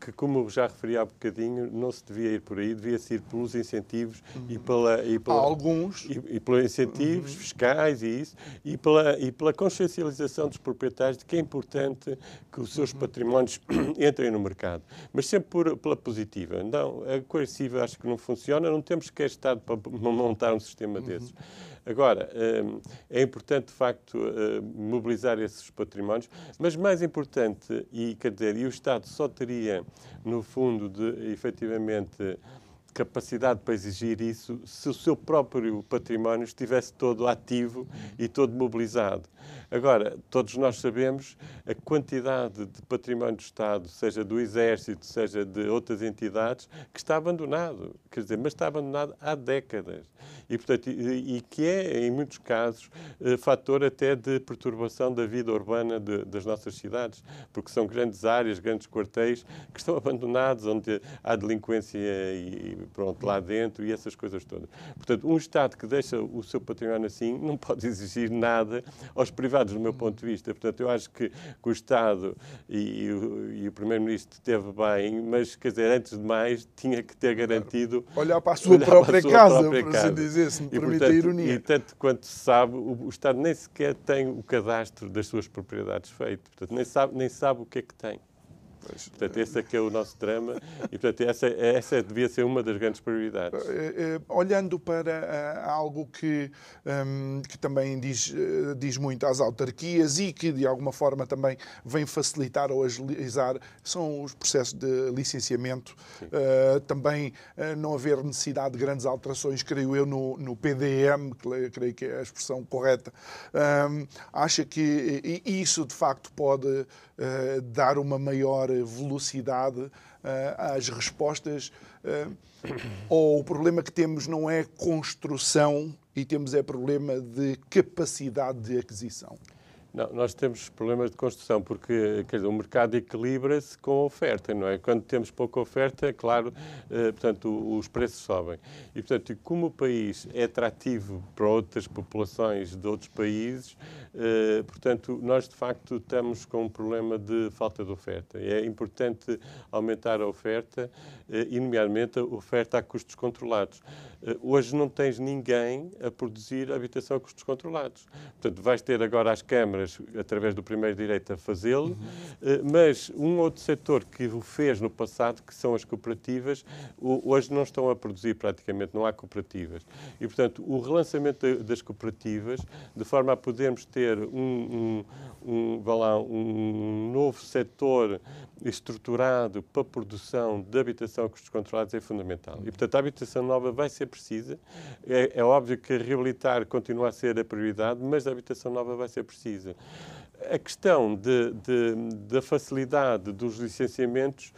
que, como já referi há bocadinho, não se devia ir por aí, devia-se ir pelos incentivos uhum. e pela... E pela alguns. E, e pelos incentivos uhum. fiscais e isso, e pela, e pela consciencialização dos proprietários de que é importante que os seus uhum. patrimónios entrem no mercado. Mas sempre por, pela positiva. Não, a coerciva acho que não funciona, não temos que Estado para montar um sistema uhum. desses. Agora, hum, é importante, de facto, hum, mobilizar esses patrimónios, mas mais importante, e quer dizer, e o Estado só teria, no fundo, de efetivamente capacidade para exigir isso se o seu próprio património estivesse todo ativo e todo mobilizado. Agora, todos nós sabemos a quantidade de património do Estado, seja do Exército, seja de outras entidades, que está abandonado. Quer dizer, mas está abandonado há décadas. E, portanto, e, que é, em muitos casos, eh, fator até de perturbação da vida urbana de, das nossas cidades, porque são grandes áreas, grandes quartéis que estão abandonados, onde há delinquência e, pronto, lá dentro e essas coisas todas. Portanto, um Estado que deixa o seu património assim não pode exigir nada aos privados, do meu ponto de vista. Portanto, eu acho que, o Estado e, e o, Primeiro-Ministro teve bem, mas, quer dizer, antes de mais, tinha que ter garantido... Olhar para a sua própria a sua casa, própria por assim dizer, se me e, permite portanto, a ironia. E tanto quanto se sabe, o, o, Estado nem sequer tem o cadastro das suas propriedades feito. Portanto, nem sabe, nem sabe o que é que tem. Pois, portanto, esse é que é o nosso drama e, portanto, essa, essa devia ser uma das grandes prioridades. Uh, uh, olhando para uh, algo que, um, que também diz, diz muito às autarquias e que, de alguma forma, também vem facilitar ou agilizar, são os processos de licenciamento. também não haver necessidade de grandes alterações, creio eu, no, no PDM, que creio que é a expressão correta. Um, acha que isso, de facto, pode dar uma maior velocidade eh, às respostas. Eh, ou o problema que temos não é construção e temos é problema de capacidade de aquisição? Não, nós temos problemas de construção porque quer dizer, o mercado equilibra-se com a oferta, não é? Quando temos pouca oferta, é claro, eh, portanto, os preços sobem. E, portanto, como o país é atrativo para outras populações de outros países, eh, portanto, nós de facto estamos com um problema de falta de oferta. É importante aumentar a oferta, eh, e, nomeadamente, a oferta a custos controlados. Eh, hoje não tens ninguém a produzir habitação a custos controlados. Portanto, vais ter agora as câmaras, através do primeiro direito, a fazê-lo, uhum. mas um outro setor que o fez no passado, que são as cooperativas, hoje não estão a produzir praticamente, não há cooperativas. E, portanto, o relançamento das cooperativas, de forma a podermos ter um, um, um, lá, um novo setor estruturado para a produção de habitação a custos controlados é fundamental. E, portanto, a habitação nova vai ser precisa. É, é óbvio que reabilitar continua a ser a prioridade, mas a habitação nova vai ser precisa. A questão de, de, da facilidade dos licenciamentos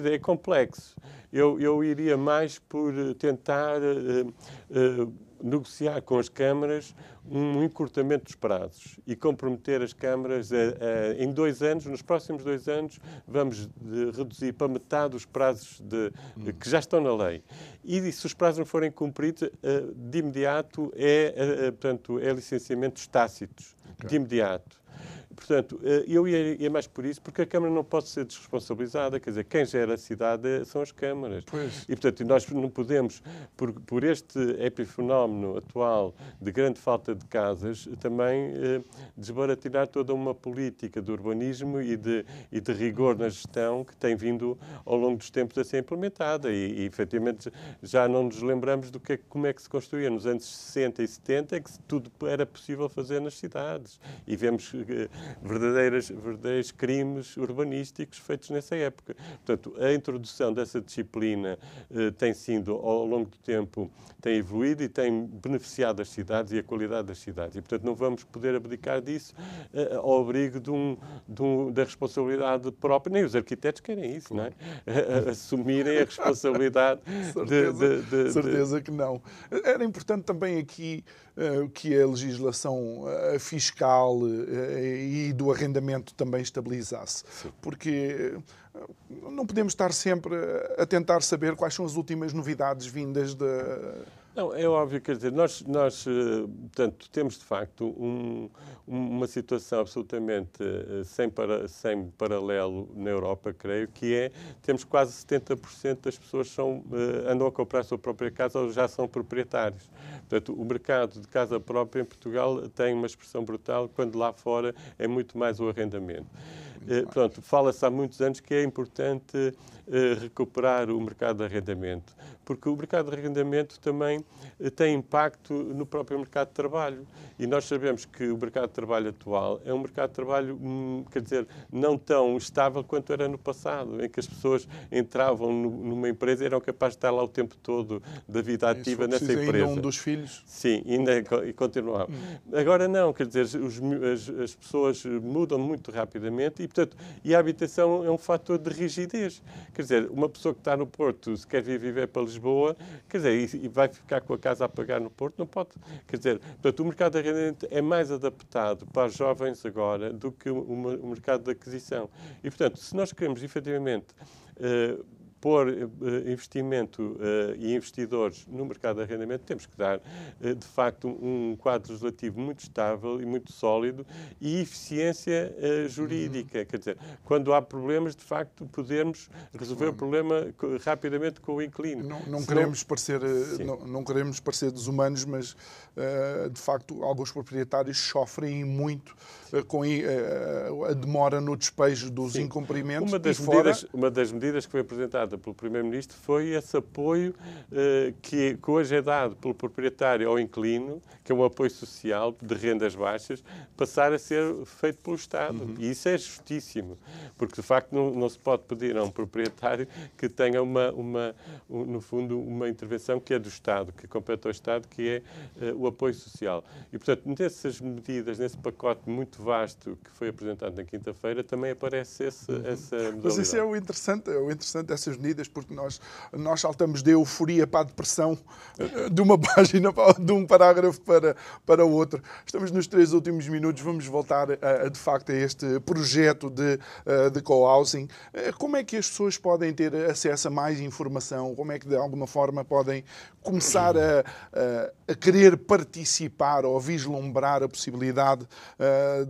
dizer, é complexo. Eu, eu iria mais por tentar uh, uh, negociar com as câmaras um encurtamento dos prazos e comprometer as câmaras a, a, em dois anos, nos próximos dois anos, vamos de, reduzir para metade os prazos de, de, que já estão na lei. E se os prazos não forem cumpridos, uh, de imediato é, uh, portanto, é licenciamentos tácitos, de imediato. Portanto, eh, eu ia, mais por isso, porque a Câmara não pode ser desresponsabilizada. Quer dizer, quem gera a cidade são as câmaras. Pois. E, portanto, nós não podemos, por, por este epifenómeno atual de grande falta de casas, também eh, desbaratinar toda uma política de urbanismo e de, e de rigor na gestão que tem vindo ao longo dos tempos a ser implementada. E, e efetivamente, já não nos lembramos do que, é como é que se construía nos anos 60 e 70, é que tudo era possível fazer nas cidades. E vemos verdadeiras, verdadeiros crimes urbanísticos feitos nessa época. Portanto, a introdução dessa disciplina eh, tem sido, ao longo do tempo, tem evoluído e tem beneficiado as cidades e a qualidade das cidades. E, portanto, não vamos poder abdicar disso eh, ao abrigo de um, de um, da responsabilidade própria. Nem os arquitetos querem isso, não é? Assumirem a responsabilidade certeza, de, de, de, certeza que não. Era importante também aqui uh, que a legislação uh, fiscal uh, e do arrendamento também estabilizasse. Sim. Porque não podemos estar sempre a tentar saber quais são as últimas novidades vindas da. Não, é óbvio, quer dizer, nós, nós eh, portanto, temos de facto um, uma situação absolutamente eh, sem, para, sem paralelo na Europa, creio, que é, temos quase 70% das pessoas são, eh, andam a comprar a sua própria casa ou já são proprietários. Portanto, o mercado de casa própria em Portugal tem uma expressão brutal, quando lá fora é muito mais o arrendamento. Eh, pronto, fala-se há muitos anos que é importante eh, recuperar o mercado de arrendamento, porque o mercado de arrendamento também eh, tem impacto no próprio mercado de trabalho. E nós sabemos que o mercado de trabalho atual é um mercado de trabalho, hum, quer dizer, não tão estável quanto era no passado, em que as pessoas entravam numa empresa e eram capazes de estar lá o tempo todo da vida ativa Isso, nessa empresa. Ainda um dos filhos? Sim, ainda e continuava. Hum. Agora não, quer dizer, os, as, as pessoas mudam muito rapidamente e, portanto, e a habitação é um fator de rigidez. Quer dizer, uma pessoa que está no Porto, se quer vir viver para Lisboa, quer dizer, e, vai ficar com a casa a pagar no Porto, não pode. Quer dizer, portanto, o mercado de arrendamento é mais adaptado para jovens agora do que o, o mercado de aquisição. E, portanto, se nós queremos efetivamente uh, pôr uh, investimento uh, e investidores no mercado de arrendamento, temos que dar, de facto, um, quadro legislativo muito estável e muito sólido e eficiência jurídica. Uhum. Quer dizer, quando há problemas, de facto, podermos resolver o problema rapidamente com o inquilino. Não, não queremos parecer, não, não, queremos parecer desumanos, mas, de facto, alguns proprietários sofrem muito com a demora no despejo dos Sim. incumprimentos. Uma das, medidas, fora... uma das medidas que foi apresentada pelo Primeiro-Ministro foi esse apoio uh, que, que hoje é dado pelo proprietário ao inquilino, que é um apoio social de rendas baixas, passar a ser feito pelo Estado. Uhum. E isso é justíssimo, porque de facto não, não, se pode pedir a um proprietário que tenha uma, uma um, no fundo, uma intervenção que é do Estado, que compete ao Estado, que é uh, o apoio social. E, portanto, nessas medidas, nesse pacote muito vasto que foi apresentado na quinta-feira, também aparece esse, uhum. essa modalidade. Mas isso é o interessante, é o interessante dessas porque nós, nós saltamos de euforia para a depressão eh, de uma página, de um parágrafo para, para o outro. Estamos nos três últimos minutos, vamos voltar a, a de facto a este projeto de, eh, de co-housing. Eh, como é que as pessoas podem ter acesso a mais informação? Como é que de alguma forma podem começar a, a, a querer participar ou vislumbrar a possibilidade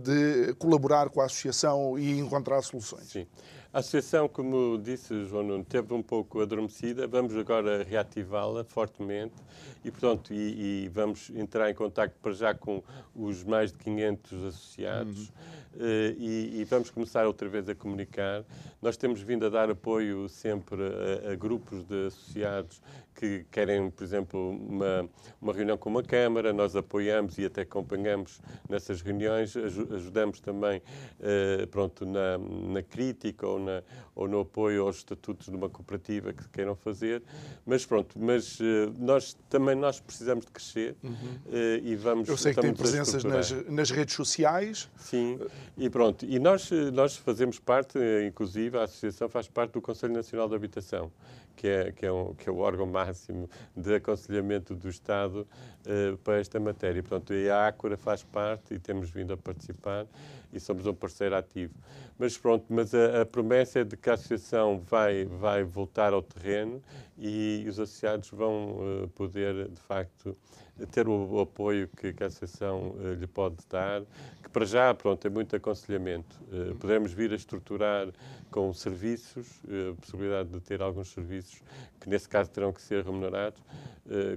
de colaborar com a associação e encontrar soluções? Sim. A associação, como disse João Nuno, teve um pouco adormecida. Vamos agora reativá-la fortemente e, portanto, e, e, vamos entrar em contato para já com os mais de 500 associados uhum. uh, e, e, vamos começar outra vez a comunicar. Nós temos vindo a dar apoio sempre a, a grupos de associados que querem, por exemplo, uma, uma reunião com uma Câmara, nós apoiamos e até acompanhamos nessas reuniões, ajudamos também uh, pronto, na, na crítica ou ou, na, ou no apoio aos estatutos de uma cooperativa que queiram fazer. Mas pronto, mas uh, nós também nós precisamos de crescer uhum. uh, e vamos. Eu sei que tem presenças nas, nas redes sociais. Sim, e pronto. E nós, nós fazemos parte, inclusive, a associação faz parte do Conselho Nacional de Habitação que é, que é, um, que é o órgão máximo de aconselhamento do Estado uh, para esta matéria. Portanto, a Ácora faz parte e temos vindo a participar e somos um parceiro ativo. Mas pronto, mas a, a promessa é de que a associação vai, vai voltar ao terreno e os associados vão uh, poder, de facto, ter o, apoio que, que, a Associação uh, lhe pode dar, que para já, pronto, é muito aconselhamento. Uh, podemos vir a estruturar com serviços, uh, a possibilidade de ter alguns serviços que, nesse caso, terão que ser remunerados,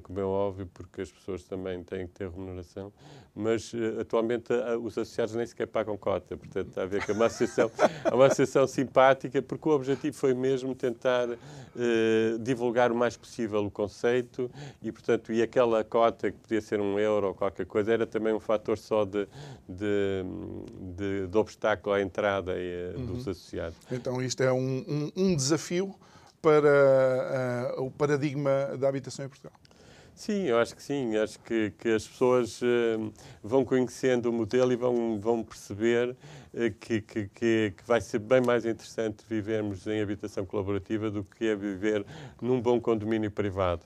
como é óbvio, porque as pessoas também têm que ter remuneração, mas atualmente os associados nem sequer pagam cota, portanto, está a ver que é uma associação, é uma associação simpática, porque o objetivo foi mesmo tentar divulgar o mais possível o conceito e, portanto, e aquela cota que podia ser um euro ou qualquer coisa, era também um fator só de, de, de, de obstáculo à entrada eh, uhum. dos associados. Então isto é um, um, um desafio para uh, o paradigma da habitação em Portugal. Sim, eu acho que sim. Acho que, que as pessoas uh, vão conhecendo o modelo e vão, vão perceber uh, que, que, que, vai ser bem mais interessante vivermos em habitação colaborativa do que é viver num bom condomínio privado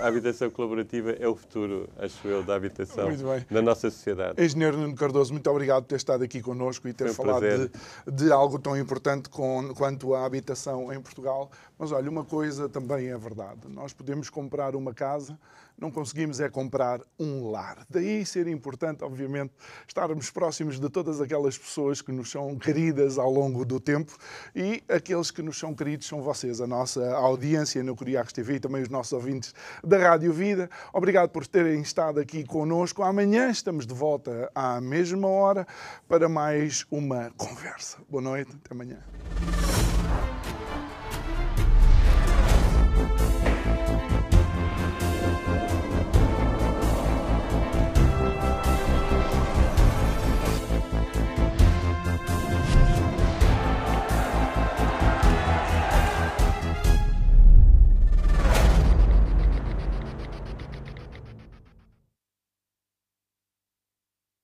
a habitação colaborativa é o futuro, acho eu, da habitação na nossa sociedade. Engenheiro Nuno Cardoso, muito obrigado por ter estado aqui connosco e ter um falado de, de, algo tão importante com, quanto a habitação em Portugal. Mas olha, uma coisa também é verdade: nós podemos comprar uma casa não conseguimos é comprar um lar. Daí ser importante, obviamente, estarmos próximos de todas aquelas pessoas que nos são queridas ao longo do tempo e aqueles que nos são queridos são vocês, a nossa audiência no Curiacos TV e também os nossos ouvintes da Rádio Vida. Obrigado por terem estado aqui conosco. Amanhã estamos de volta à mesma hora para mais uma conversa. Boa noite, até amanhã.